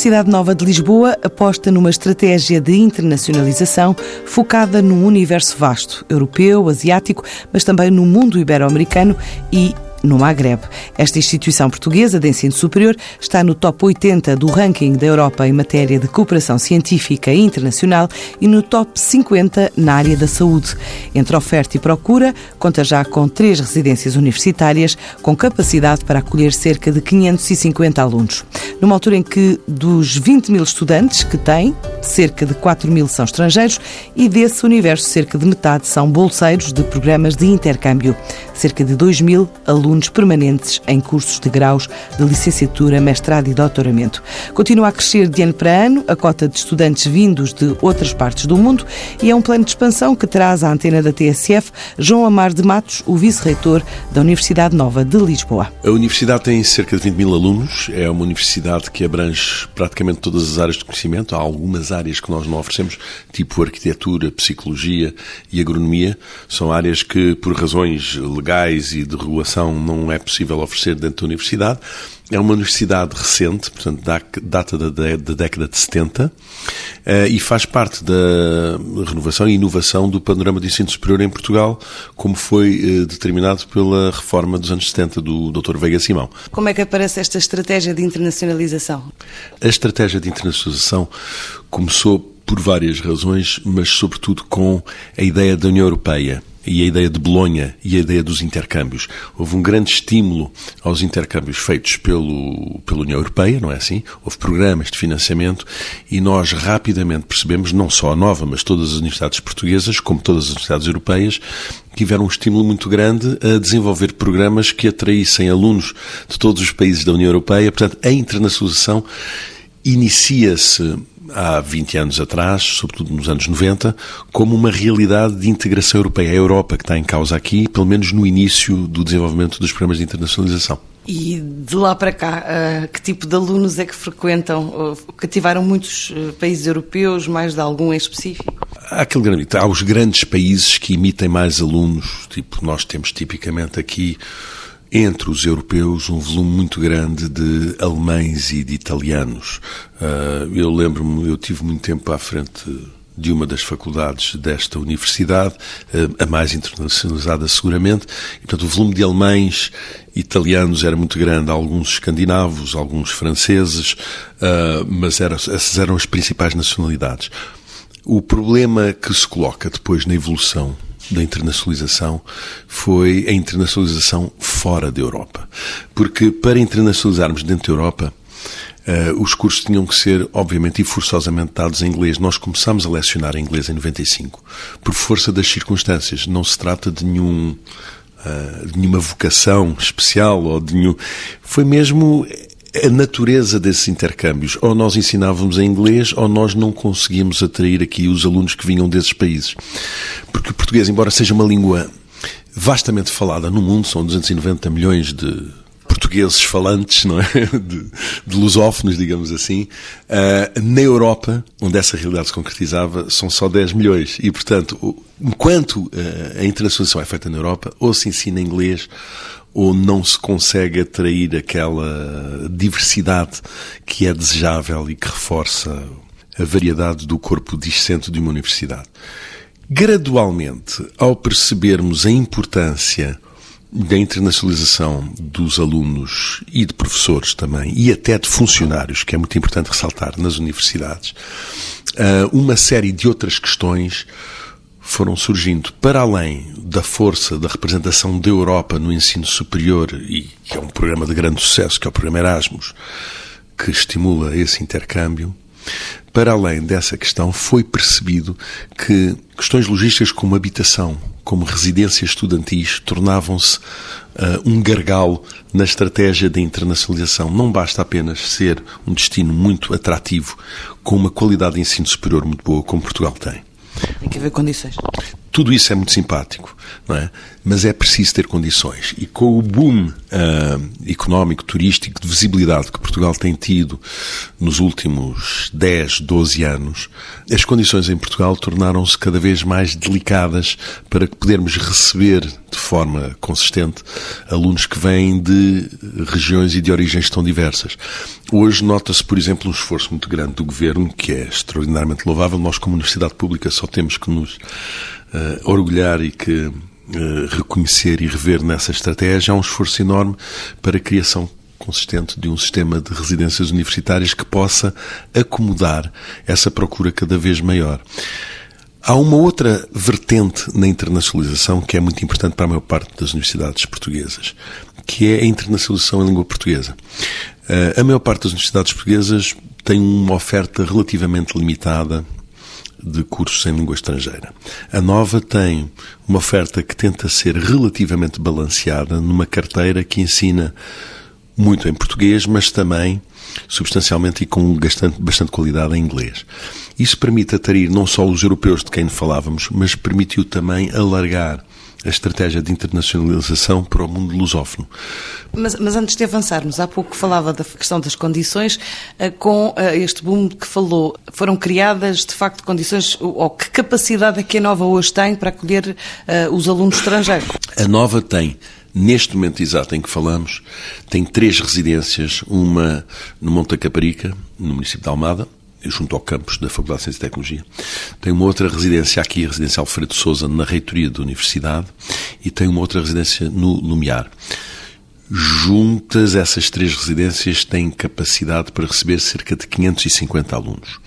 Universidade Nova de Lisboa aposta numa estratégia de internacionalização focada num universo vasto, europeu, asiático, mas também no mundo ibero-americano e no Magreb. Esta instituição portuguesa de ensino superior está no top 80 do ranking da Europa em matéria de cooperação científica internacional e no top 50 na área da saúde. Entre oferta e procura, conta já com três residências universitárias com capacidade para acolher cerca de 550 alunos. Numa altura em que dos 20 mil estudantes que tem, cerca de 4 mil são estrangeiros e desse universo cerca de metade são bolseiros de programas de intercâmbio. Cerca de 2 mil alunos permanentes em cursos de graus de licenciatura, mestrado e doutoramento. Continua a crescer de ano para ano a cota de estudantes vindos de outras partes do mundo e é um plano de expansão que traz à antena da TSF João Amar de Matos, o vice-reitor da Universidade Nova de Lisboa. A universidade tem cerca de 20 mil alunos, é uma universidade que abrange praticamente todas as áreas de conhecimento. Há algumas áreas que nós não oferecemos, tipo arquitetura, psicologia e agronomia. São áreas que, por razões legais e de regulação, não é possível oferecer dentro da universidade. É uma universidade recente, portanto, data da, da década de 70, eh, e faz parte da renovação e inovação do panorama de ensino superior em Portugal, como foi eh, determinado pela reforma dos anos 70 do Dr. Veiga Simão. Como é que aparece esta estratégia de internacionalização? A estratégia de internacionalização começou por várias razões, mas sobretudo com a ideia da União Europeia e a ideia de Bolonha e a ideia dos intercâmbios. Houve um grande estímulo aos intercâmbios feitos pelo, pela União Europeia, não é assim? Houve programas de financiamento e nós rapidamente percebemos, não só a Nova, mas todas as universidades portuguesas, como todas as universidades europeias, tiveram um estímulo muito grande a desenvolver programas que atraíssem alunos de todos os países da União Europeia. Portanto, a internacionalização inicia-se há 20 anos atrás, sobretudo nos anos 90, como uma realidade de integração europeia. É a Europa que está em causa aqui, pelo menos no início do desenvolvimento dos programas de internacionalização. E de lá para cá, uh, que tipo de alunos é que frequentam? Cativaram muitos uh, países europeus, mais de algum em específico? Há, aquele grande, há os grandes países que emitem mais alunos, tipo nós temos tipicamente aqui entre os europeus um volume muito grande de alemães e de italianos. Ah, eu lembro-me, eu tive muito tempo à frente de uma das faculdades desta universidade, ah, a mais internacionalizada seguramente, e portanto o volume de alemães, italianos era muito grande, alguns escandinavos, alguns franceses, ah, mas era, essas eram as principais nacionalidades. O problema que se coloca depois na evolução da internacionalização foi a internacionalização fora da Europa. Porque para internacionalizarmos dentro da Europa, Uh, os cursos tinham que ser, obviamente, e forçosamente dados em inglês. Nós começámos a lecionar em inglês em 95, por força das circunstâncias. Não se trata de nenhum, uh, de nenhuma vocação especial ou de nenhum. Foi mesmo a natureza desses intercâmbios. Ou nós ensinávamos em inglês, ou nós não conseguíamos atrair aqui os alunos que vinham desses países. Porque o português, embora seja uma língua vastamente falada no mundo, são 290 milhões de portugueses falantes, não é? De, de lusófonos, digamos assim. Uh, na Europa, onde essa realidade se concretizava, são só 10 milhões. E, portanto, enquanto uh, a internacionalização é feita na Europa, ou se ensina inglês, ou não se consegue atrair aquela diversidade que é desejável e que reforça a variedade do corpo discente de uma universidade. Gradualmente, ao percebermos a importância da internacionalização dos alunos e de professores também, e até de funcionários, que é muito importante ressaltar nas universidades, ah, uma série de outras questões foram surgindo. Para além da força da representação da Europa no ensino superior e que é um programa de grande sucesso, que é o programa Erasmus, que estimula esse intercâmbio, para além dessa questão, foi percebido que questões logísticas como habitação, como residências estudantis, tornavam-se uh, um gargalo na estratégia de internacionalização. Não basta apenas ser um destino muito atrativo, com uma qualidade de ensino superior muito boa, como Portugal tem. Tem que haver condições. Tudo isso é muito simpático, não é? Mas é preciso ter condições. E com o boom uh, económico, turístico, de visibilidade que Portugal tem tido nos últimos 10, 12 anos, as condições em Portugal tornaram-se cada vez mais delicadas para podermos receber de forma consistente alunos que vêm de regiões e de origens tão diversas. Hoje nota-se, por exemplo, um esforço muito grande do governo, que é extraordinariamente louvável. Nós, como Universidade Pública, só temos que nos uh, orgulhar e que uh, reconhecer e rever nessa estratégia. Há um esforço enorme para a criação consistente de um sistema de residências universitárias que possa acomodar essa procura cada vez maior. Há uma outra vertente na internacionalização que é muito importante para a maior parte das universidades portuguesas, que é a internacionalização em língua portuguesa. Eh, a maior parte das universidades portuguesas tem uma oferta relativamente limitada de cursos em língua estrangeira. A Nova tem uma oferta que tenta ser relativamente balanceada numa carteira que ensina muito em português, mas também substancialmente e com bastante, bastante qualidade em inglês. Isso permite atrair não só os europeus de quem falávamos, mas permitiu também alargar a estratégia de internacionalização para o mundo lusófono. Mas, mas, antes de avançarmos, há pouco falava da questão das condições, eh, com eh, este boom que falou, foram criadas de facto condições, ou que capacidade é que a Nova hoje tem para acolher eh, os alunos estrangeiros? A Nova tem neste momento exato em que falamos, tem três residências, uma no Monte Caparica, no município de Almada, junto ao campus da Faculdade de Ciência e Tecnologia. Tem uma outra residência aqui, a residência Alfredo Souza, na reitoria da Universidade, e tem uma outra residência no Lumiar. Juntas, essas três residências têm capacidade para receber cerca de 550 alunos.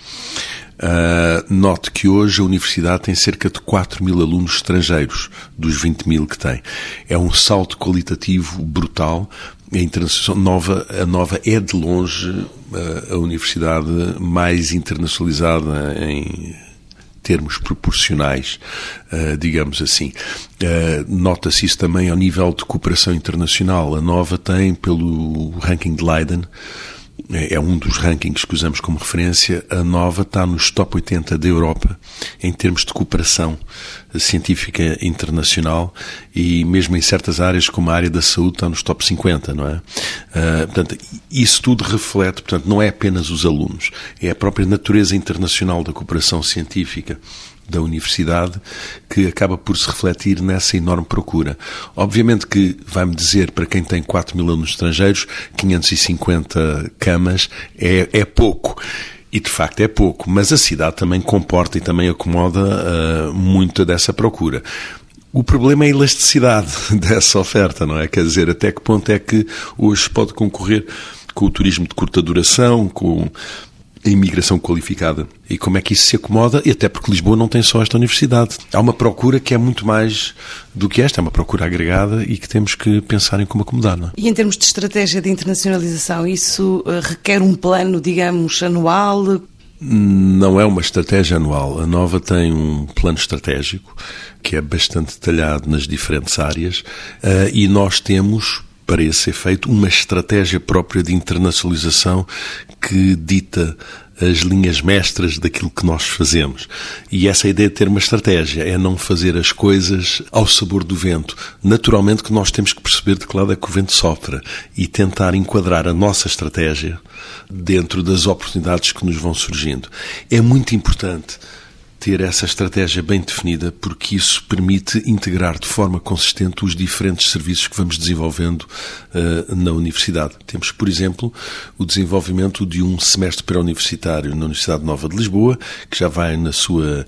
Uh, note que hoje a Universidade tem cerca de 4 mil alunos estrangeiros, dos 20 mil que tem. É um salto qualitativo brutal. A, internacional, nova, a Nova é de longe uh, a universidade mais internacionalizada em termos proporcionais, uh, digamos assim. Uh, Nota-se isso também ao nível de cooperação internacional. A Nova tem, pelo ranking de Leiden, é, um dos rankings que usamos como referência, a Nova está nos top 80 da Europa em termos de cooperação científica internacional e mesmo em certas áreas como a área da saúde está nos top 50, não é? Uh, portanto, isso tudo reflete, portanto, não é apenas os alunos, é a própria natureza internacional da cooperação científica da universidade que acaba por se refletir nessa enorme procura. Obviamente que vai-me dizer, para quem tem 4 mil alunos estrangeiros, 550 camas é, é pouco. E de facto é pouco, mas a cidade também comporta e também acomoda uh, muita dessa procura. O problema é a elasticidade dessa oferta, não é? Quer dizer, até que ponto é que hoje pode concorrer com o turismo de curta duração, com a imigração qualificada e como é que isso se acomoda, e até porque Lisboa não tem só esta universidade. Há uma procura que é muito mais do que esta, é uma procura agregada e que temos que pensar em como acomodar. Não é? E em termos de estratégia de internacionalização, isso eh, requer um plano, digamos, anual? Não é uma estratégia anual. A Nova tem um plano estratégico que é bastante detalhado nas diferentes áreas eh, e nós temos para esse efeito, uma estratégia própria de internacionalização que dita as linhas mestras daquilo que nós fazemos. E essa ideia de ter uma estratégia, é não fazer as coisas ao sabor do vento. Naturalmente que nós temos que perceber de que lado é que o vento sopra e tentar enquadrar a nossa estratégia dentro das oportunidades que nos vão surgindo. É muito importante ter essa estratégia bem definida, porque isso permite integrar de forma consistente os diferentes serviços que vamos desenvolvendo uh, na universidade. Temos, por exemplo, o desenvolvimento de um semestre pré-universitário na Universidade Nova de Lisboa, que já vai na sua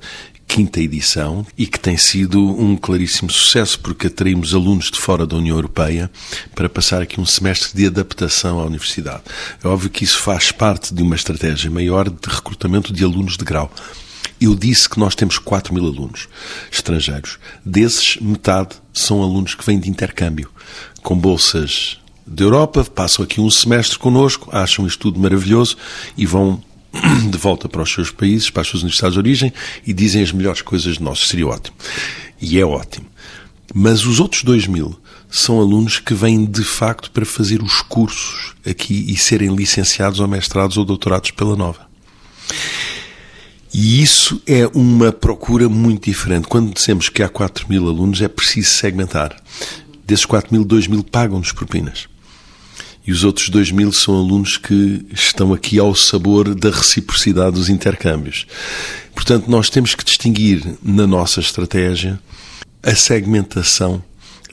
quinta edição e que tem sido um claríssimo sucesso porque atraímos alunos de fora da União Europeia para passar aqui um semestre de adaptação à universidade. É óbvio que isso faz parte de uma estratégia maior de recrutamento de alunos de grau. Eu disse que nós temos 4 mil alunos estrangeiros. Desses, metade são alunos que vêm de intercâmbio, com bolsas da Europa, passam aqui um semestre connosco, acham isto tudo maravilhoso e vão de volta para os seus países, para as suas universidades de origem e dizem as melhores coisas de nós. Seria ótimo. E é ótimo. Mas os outros dois mil são alunos que vêm de facto para fazer os cursos aqui e serem licenciados ou mestrados ou doutorados pela Nova. E isso é uma procura muito diferente. Quando dizemos que há 4 mil alunos, é preciso segmentar. Desses 4 mil, 2 mil pagam-nos propinas. E os outros 2 mil são alunos que estão aqui ao sabor da reciprocidade dos intercâmbios. Portanto, nós temos que distinguir na nossa estratégia a segmentação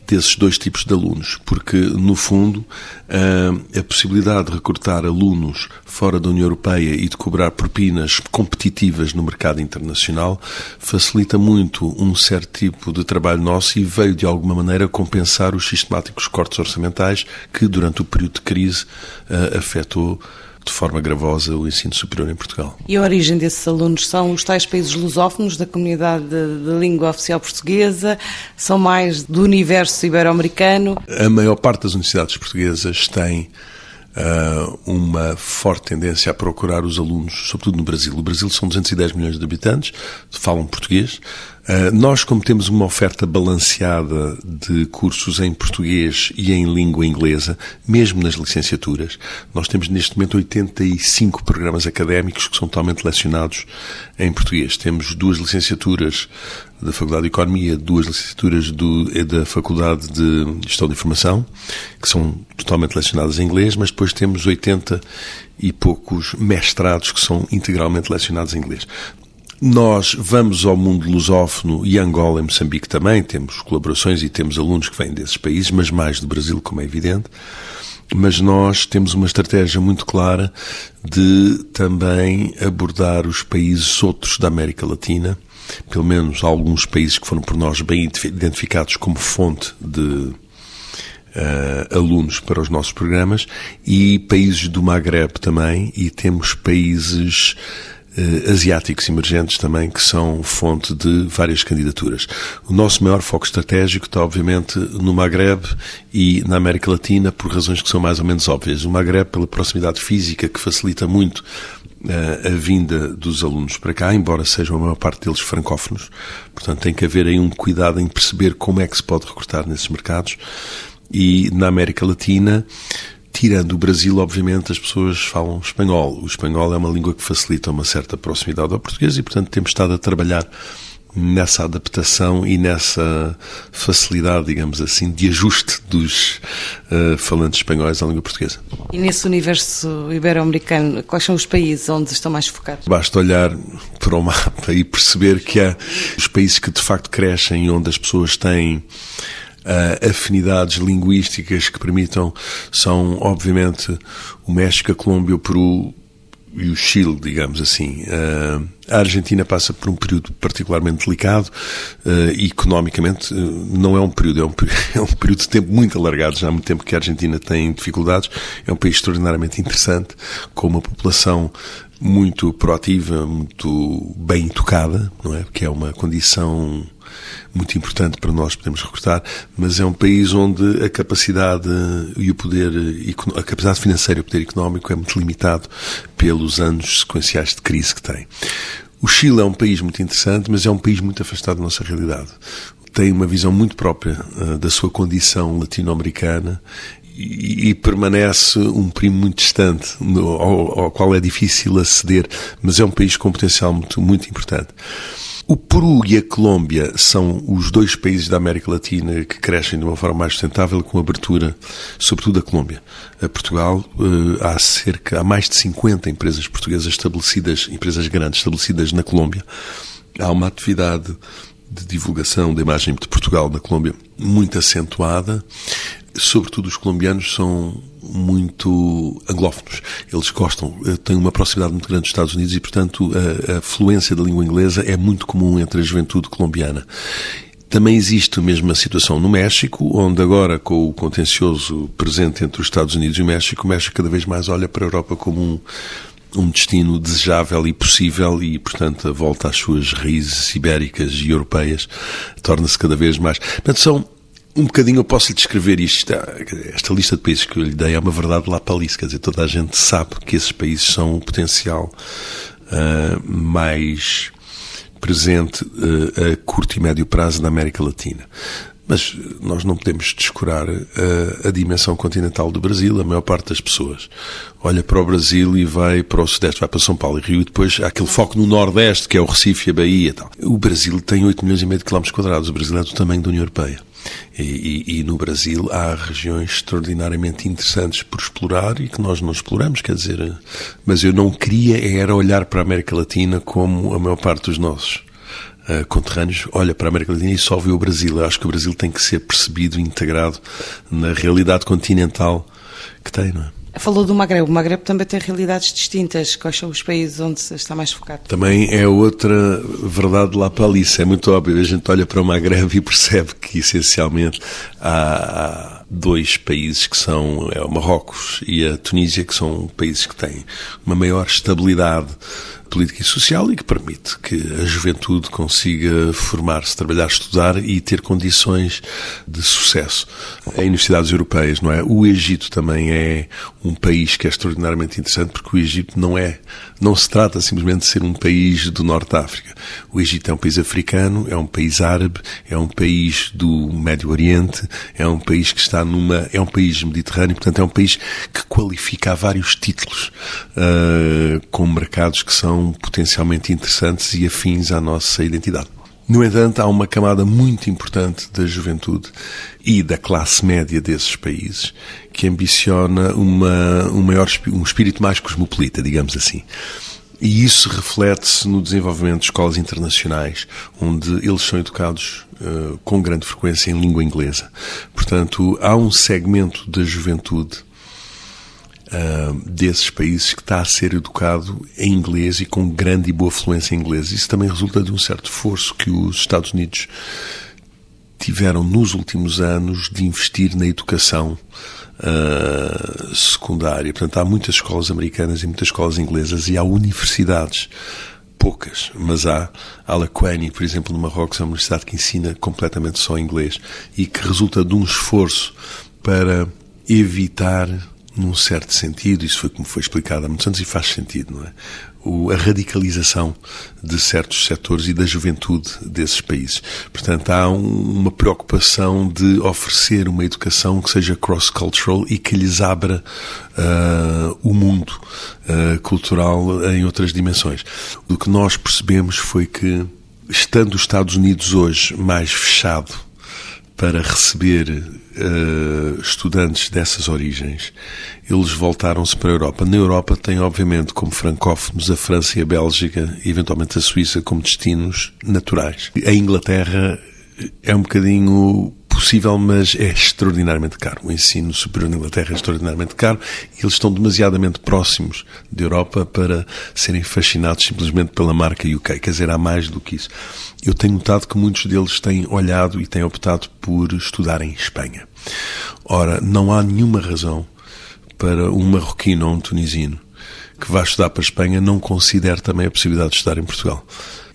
desses dois tipos de alunos, porque, no fundo, a possibilidade de recrutar alunos fora da União Europeia e de cobrar propinas competitivas no mercado internacional facilita muito um certo tipo de trabalho nosso e veio, de alguma maneira, compensar os sistemáticos cortes orçamentais que, durante o período de crise, afetou de forma gravosa o ensino superior em Portugal. E a origem desses alunos são os tais países lusófonos da comunidade de, língua oficial portuguesa? São mais do universo ibero-americano? A maior parte das universidades portuguesas tem uh, uma forte tendência a procurar os alunos, sobretudo no Brasil. O Brasil são 210 milhões de habitantes, falam português. Uh, nós, como temos uma oferta balanceada de cursos em português e em língua inglesa, mesmo nas licenciaturas, nós temos neste momento 85 programas académicos que são totalmente lecionados em português. Temos duas licenciaturas da Faculdade de Economia, duas licenciaturas do, da Faculdade de Gestão de Informação, que são totalmente lecionadas em inglês, mas depois temos 80 e poucos mestrados que são integralmente lecionados em inglês. Nós vamos ao mundo lusófono e Angola e Moçambique também, temos colaborações e temos alunos que vêm desses países, mas mais do Brasil, como é evidente. Mas nós temos uma estratégia muito clara de também abordar os países outros da América Latina, pelo menos alguns países que foram por nós bem identificados como fonte de Uh, alunos para os nossos programas e países do Maghreb também e temos países uh, asiáticos emergentes também que são fonte de várias candidaturas. O nosso maior foco estratégico está obviamente no Maghreb e na América Latina por razões que são mais ou menos óbvias. O Maghreb pela proximidade física que facilita muito a vinda dos alunos para cá, embora sejam a maior parte deles francófonos. Portanto, tem que haver aí um cuidado em perceber como é que se pode recrutar nesses mercados. E na América Latina, tirando o Brasil, obviamente, as pessoas falam espanhol. O espanhol é uma língua que facilita uma certa proximidade ao português e, portanto, temos estado a trabalhar nessa adaptação e nessa facilidade, digamos assim, de ajuste dos uh, falantes espanhóis à língua portuguesa. E nesse universo ibero-americano, quais são os países onde estão mais focados? Basta olhar para o mapa e perceber que há os países que de facto crescem, onde as pessoas têm uh, afinidades linguísticas que permitam, são obviamente o México, a Colômbia, o Peru, e o Chile, digamos assim. Uh, a Argentina passa por um período particularmente delicado uh, economicamente não é um período, é um, é um período de tempo muito alargado, já há muito tempo que a Argentina tem dificuldades. É um país extraordinariamente interessante, com uma população muito proativa, muito bem tocada, não é? Que é uma condição muito importante para nós podermos recrutar, mas é um país onde a capacidade e o poder, a capacidade financeira e o poder económico é muito limitado pelos anos sequenciais de crise que tem. O Chile é um país muito interessante, mas é um país muito afastado da nossa realidade. Tem uma visão muito própria uh, da sua condição latino-americana e, e, permanece um primo muito distante, no, ao, ao, qual é difícil aceder, mas é um país com potencial muito, muito importante. O Peru e a Colômbia são os dois países da América Latina que crescem de uma forma mais sustentável, com abertura, sobretudo a Colômbia. A Portugal, eh, há cerca, há mais de 50 empresas portuguesas estabelecidas, empresas grandes estabelecidas na Colômbia. Há uma atividade de divulgação da imagem de Portugal na Colômbia muito acentuada sobretudo os colombianos, são muito anglófonos. Eles gostam, eh, têm uma proximidade muito grande dos Estados Unidos e, portanto, a, a fluência da língua inglesa é muito comum entre a juventude colombiana. Também existe a mesma situação no México, onde agora, com o contencioso presente entre os Estados Unidos e o México, o México cada vez mais olha para a Europa como um, um destino desejável e possível e, portanto, a volta às suas raízes ibéricas e europeias torna-se cada vez mais. Portanto, são um bocadinho eu posso lhe descrever isto. Esta lista de países que eu lhe dei é uma verdade lá para. Quer dizer, toda a gente sabe que esses países são o potencial uh, mais presente uh, a curto e médio prazo na América Latina. Mas nós não podemos descurar a, a, dimensão continental do Brasil. A maior parte das pessoas olha para o Brasil e vai para o Sudeste, vai para São Paulo e Rio, e depois há aquele foco no Nordeste, que é o Recife e a Bahia e tal. O Brasil tem 8 milhões e meio de quilómetros quadrados. O Brasil é do tamanho da União Europeia. E, e, e, no Brasil há regiões extraordinariamente interessantes por explorar e que nós não exploramos, quer dizer, mas eu não queria era olhar para a América Latina como a maior parte dos nossos uh, conterrâneos olha para a América Latina e só vê o Brasil. Eu acho que o Brasil tem que ser percebido, integrado na realidade continental que tem, não é? Falou do Magreb. O Magreb também tem realidades distintas. Quais são os países onde está mais focado? Também é outra verdade lá para Alice. É muito óbvio. A gente olha para o Magreb e percebe que, essencialmente, há, dois países que são é o Marrocos e a Tunísia, que são países que têm uma maior estabilidade política e social e que permite que a juventude consiga formar-se, trabalhar, estudar e ter condições de sucesso em universidades europeias, não é? O Egito também é um país que é extraordinariamente interessante porque o Egito não é, não se trata simplesmente de ser um país do Norte da África. O Egito é um país africano, é um país árabe, é um país do Médio Oriente, é um país que está numa, é um país mediterrâneo, portanto é um país que qualifica vários títulos uh, com mercados que são potencialmente interessantes e afins à nossa identidade. No entanto, há uma camada muito importante da juventude e da classe média desses países que ambiciona uma, um, maior, um espírito mais cosmopolita, digamos assim. E isso reflete-se no desenvolvimento de escolas internacionais, onde eles são educados uh, com grande frequência em língua inglesa. Portanto, há um segmento da juventude uh, desses países que está a ser educado em inglês e com grande e boa fluência em inglês. Isso também resulta de um certo esforço que os Estados Unidos tiveram nos últimos anos de investir na educação uh, secundária. Portanto, há muitas escolas americanas e muitas escolas inglesas e há universidades poucas, mas há Alaquani, por exemplo, no Marrocos, é uma universidade que ensina completamente só inglês e que resulta de um esforço para evitar num certo sentido, isso foi como foi explicado há muitos anos e faz sentido, não é? O, a radicalização de certos setores e da juventude desses países. Portanto, há um, uma preocupação de oferecer uma educação que seja cross-cultural e que lhes abra uh, o mundo uh, cultural em outras dimensões. O que nós percebemos foi que, estando os Estados Unidos hoje mais fechado para receber uh, estudantes dessas origens, eles voltaram-se para a Europa. Na Europa tem, obviamente, como francófonos a França e a Bélgica e, eventualmente, a Suíça como destinos naturais. A Inglaterra é um bocadinho possível, mas é extraordinariamente caro. O ensino superior na Inglaterra é extraordinariamente caro e eles estão demasiadamente próximos da Europa para serem fascinados simplesmente pela marca UK. Quer dizer, há mais do que isso. Eu tenho notado que muitos deles têm olhado e têm optado por estudar em Espanha. Ora, não há nenhuma razão para um marroquino ou um tunisino que vá estudar para a Espanha não considere também a possibilidade de estudar em Portugal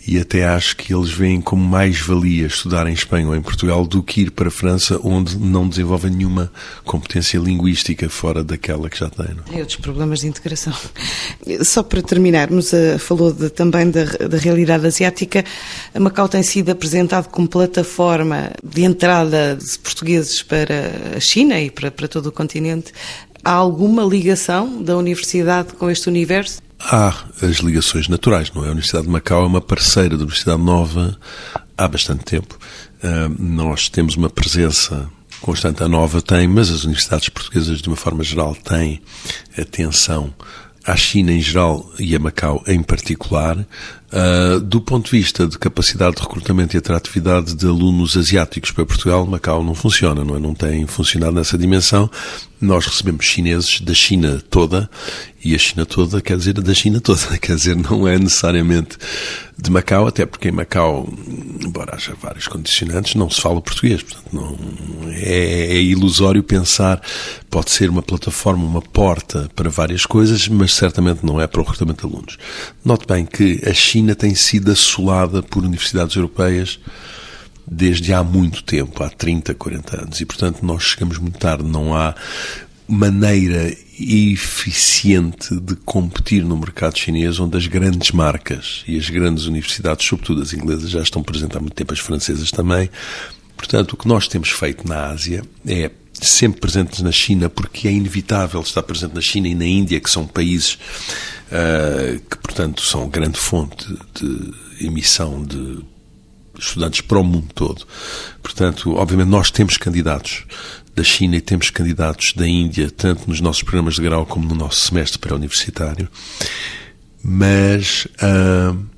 e até acho que eles veem como mais-valia estudar em Espanha ou em Portugal do que ir para a França, onde não desenvolvem nenhuma competência linguística fora daquela que já têm. Não? É outros problemas de integração. Só para terminarmos, eh, falou de, também da, da realidade asiática. A Macau tem sido apresentado como plataforma de entrada de portugueses para a China e para, para todo o continente. Há alguma ligação da universidade com este universo? Há as ligações naturais, não é? A Universidade de Macau é uma parceira da Universidade Nova há bastante tempo. Nós temos uma presença constante, a Nova tem, mas as universidades portuguesas, de uma forma geral, têm atenção à China em geral e a Macau em particular, uh, do ponto de vista de capacidade de recrutamento e atratividade de alunos asiáticos para Portugal, Macau não funciona, não é? Não tem funcionado nessa dimensão. Nós recebemos chineses da China toda e a China toda quer dizer da China toda, quer dizer, não é necessariamente de Macau, até porque em Macau, embora haja vários condicionantes, não se fala português. Portanto, não, é, é ilusório pensar, pode ser uma plataforma, uma porta para várias coisas, mas certamente não é para o recrutamento de alunos. Note bem que a China tem sido assolada por universidades europeias desde há muito tempo, há 30, 40 anos, e portanto nós chegamos muito tarde, não há maneira eficiente de competir no mercado chinês, onde as grandes marcas e as grandes universidades, sobretudo as inglesas, já estão presentes há muito tempo, as francesas também. Portanto, o que nós temos feito na Ásia é sempre presentes na China, porque é inevitável estar presente na China e na Índia, que são países que, portanto, são grande fonte de emissão de estudantes para o mundo todo. Portanto, obviamente, nós temos candidatos da China e temos candidatos da Índia, tanto nos nossos programas de grau como no nosso semestre pré-universitário. Mas. Uh,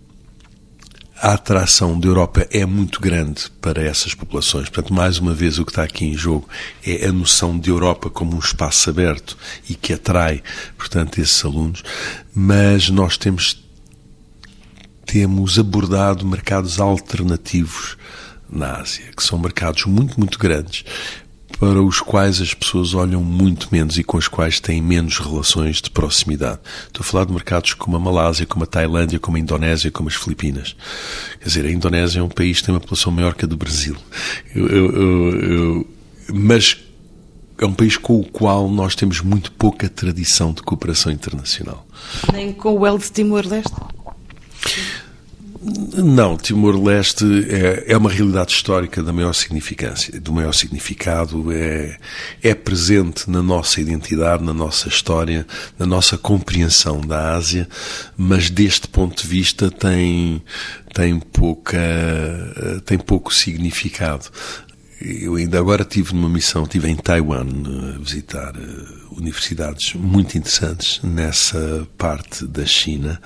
a atração da Europa é muito grande para essas populações. Portanto, mais uma vez, o que está aqui em jogo é a noção de Europa como um espaço aberto e que atrai, portanto, esses alunos. Mas nós temos, temos abordado mercados alternativos na Ásia, que são mercados muito, muito grandes, para os quais as pessoas olham muito menos e com os quais têm menos relações de proximidade. Estou a falar de mercados como a Malásia, como a Tailândia, como a Indonésia, como as Filipinas. Quer dizer, a Indonésia é um país que tem uma população maior que a do Brasil. Eu, eu, eu, mas é um país com o qual nós temos muito pouca tradição de cooperação internacional. Nem com o El de Timor-Leste? Não, Timor-Leste é, é uma realidade histórica da maior significância, do maior significado, é, é presente na nossa identidade, na nossa história, na nossa compreensão da Ásia, mas deste ponto de vista tem, tem, pouca, tem pouco significado. Eu ainda agora tive numa missão, estive em Taiwan a visitar eh, universidades muito interessantes nessa parte da China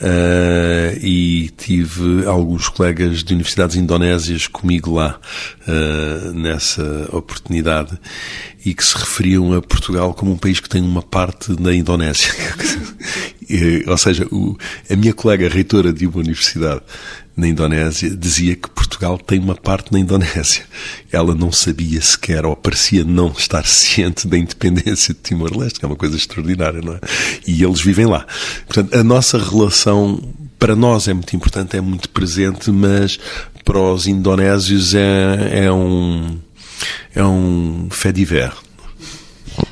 Uh, e tive alguns colegas de universidades indonésias comigo lá uh, nessa oportunidade e que se referiam a Portugal como um país que tem uma parte na Indonésia. Ou seja, o, a minha colega reitora de uma universidade na Indonésia dizia que Portugal tem uma parte na Indonésia. Ela não sabia sequer, ou parecia não estar ciente da independência de Timor-Leste, que é uma coisa extraordinária, não é? E eles vivem lá. Portanto, a nossa relação para nós é muito importante, é muito presente, mas para os indonésios é, é um é um fait divers.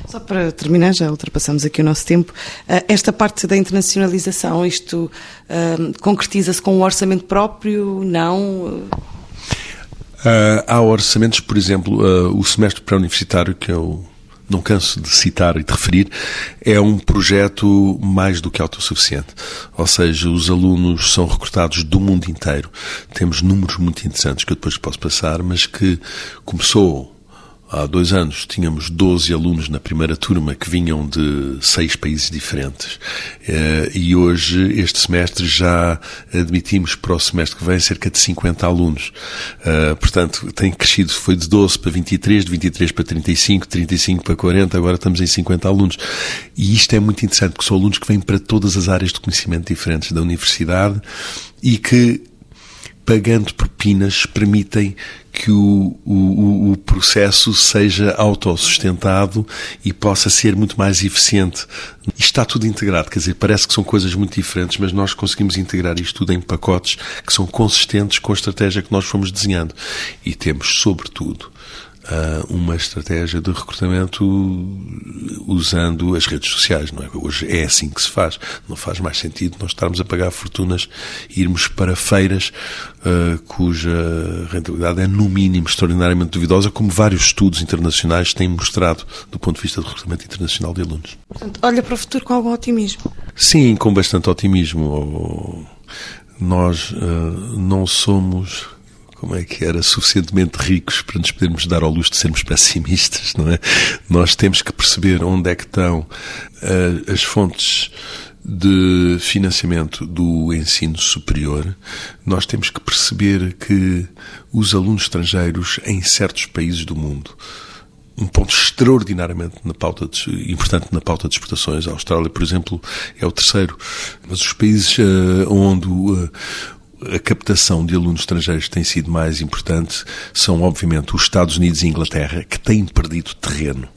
Só para terminar, já ultrapassamos aqui o nosso tempo. Ah, esta parte da internacionalização, isto uh, concretiza-se com um orçamento próprio? Não? Uh, há orçamentos, por exemplo, o semestre pré-universitário, que eu não canso de citar e de referir, é um projeto mais do que autossuficiente. Ou seja, os alunos são recrutados do mundo inteiro. Temos números muito interessantes que eu depois posso passar, mas que começou Há dois anos tínhamos 12 alunos na primeira turma que vinham de seis países diferentes. Eh, e hoje, este semestre, já admitimos para o semestre que vem cerca de 50 alunos. Eh, portanto, tem crescido, foi de 12 para 23, de 23 para 35, 35 para 40, agora estamos em 50 alunos. E isto é muito interessante, porque são alunos que vêm para todas as áreas de conhecimento diferentes da universidade e que pagando propinas, permitem que o, o, o processo seja autossustentado e possa ser muito mais eficiente. Está tudo integrado, quer dizer, parece que são coisas muito diferentes, mas nós conseguimos integrar isto tudo em pacotes que são consistentes com a estratégia que nós fomos desenhando. E temos, sobretudo, uma estratégia de recrutamento usando as redes sociais, não é? Hoje é assim que se faz. Não faz mais sentido nós estarmos a pagar fortunas e irmos para feiras uh, cuja rentabilidade é, no mínimo, extraordinariamente duvidosa, como vários estudos internacionais têm mostrado do ponto de vista do recrutamento internacional de alunos. Portanto, olha para o futuro com algum otimismo? Sim, com bastante otimismo. Nós uh, não somos como é que era, suficientemente ricos para nos podermos dar ao luxo de sermos pessimistas, não é? Nós temos que perceber onde é que estão uh, as fontes de financiamento do ensino superior, nós temos que perceber que os alunos estrangeiros em certos países do mundo um ponto extraordinariamente na pauta de, importante na pauta de exportações. A Austrália, por exemplo, é o terceiro. Mas os países uh, onde uh, a captação de alunos estrangeiros tem sido mais importante. São, obviamente, os Estados Unidos e Inglaterra, que têm perdido terreno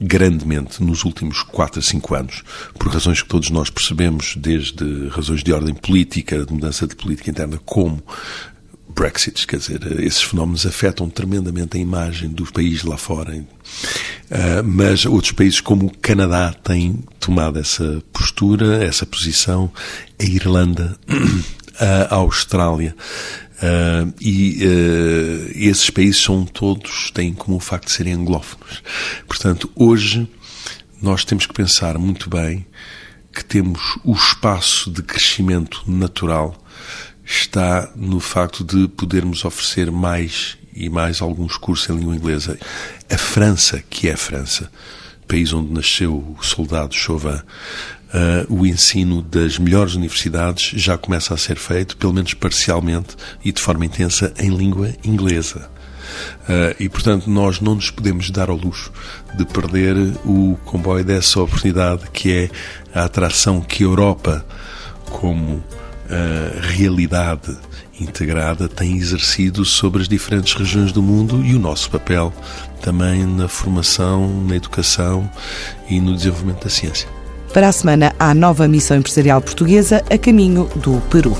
grandemente nos últimos 4 a 5 anos, por razões que todos nós percebemos, desde razões de ordem política, de mudança de política interna, como Brexit, quer dizer, esses fenómenos afetam tremendamente a imagem do país lá fora. Uh, mas outros países como o Canadá têm tomado essa postura, essa posição, a Irlanda, a Austrália. Uh, e uh, esses países são todos, têm como o facto de serem anglófonos. Portanto, hoje nós temos que pensar muito bem que temos o espaço de crescimento natural está no facto de podermos oferecer mais e mais alguns cursos em língua inglesa. A França, que é a França, país onde nasceu o soldado Chauvin, Uh, o ensino das melhores universidades já começa a ser feito, pelo menos parcialmente e de forma intensa, em língua inglesa. Uh, e, portanto, nós não nos podemos dar ao luxo de perder o comboio dessa oportunidade que é a atração que a Europa, como a realidade integrada tem exercido sobre as diferentes regiões do mundo e o nosso papel também na formação, na educação e no desenvolvimento da ciência. Para a semana, há nova missão empresarial portuguesa a caminho do Peru.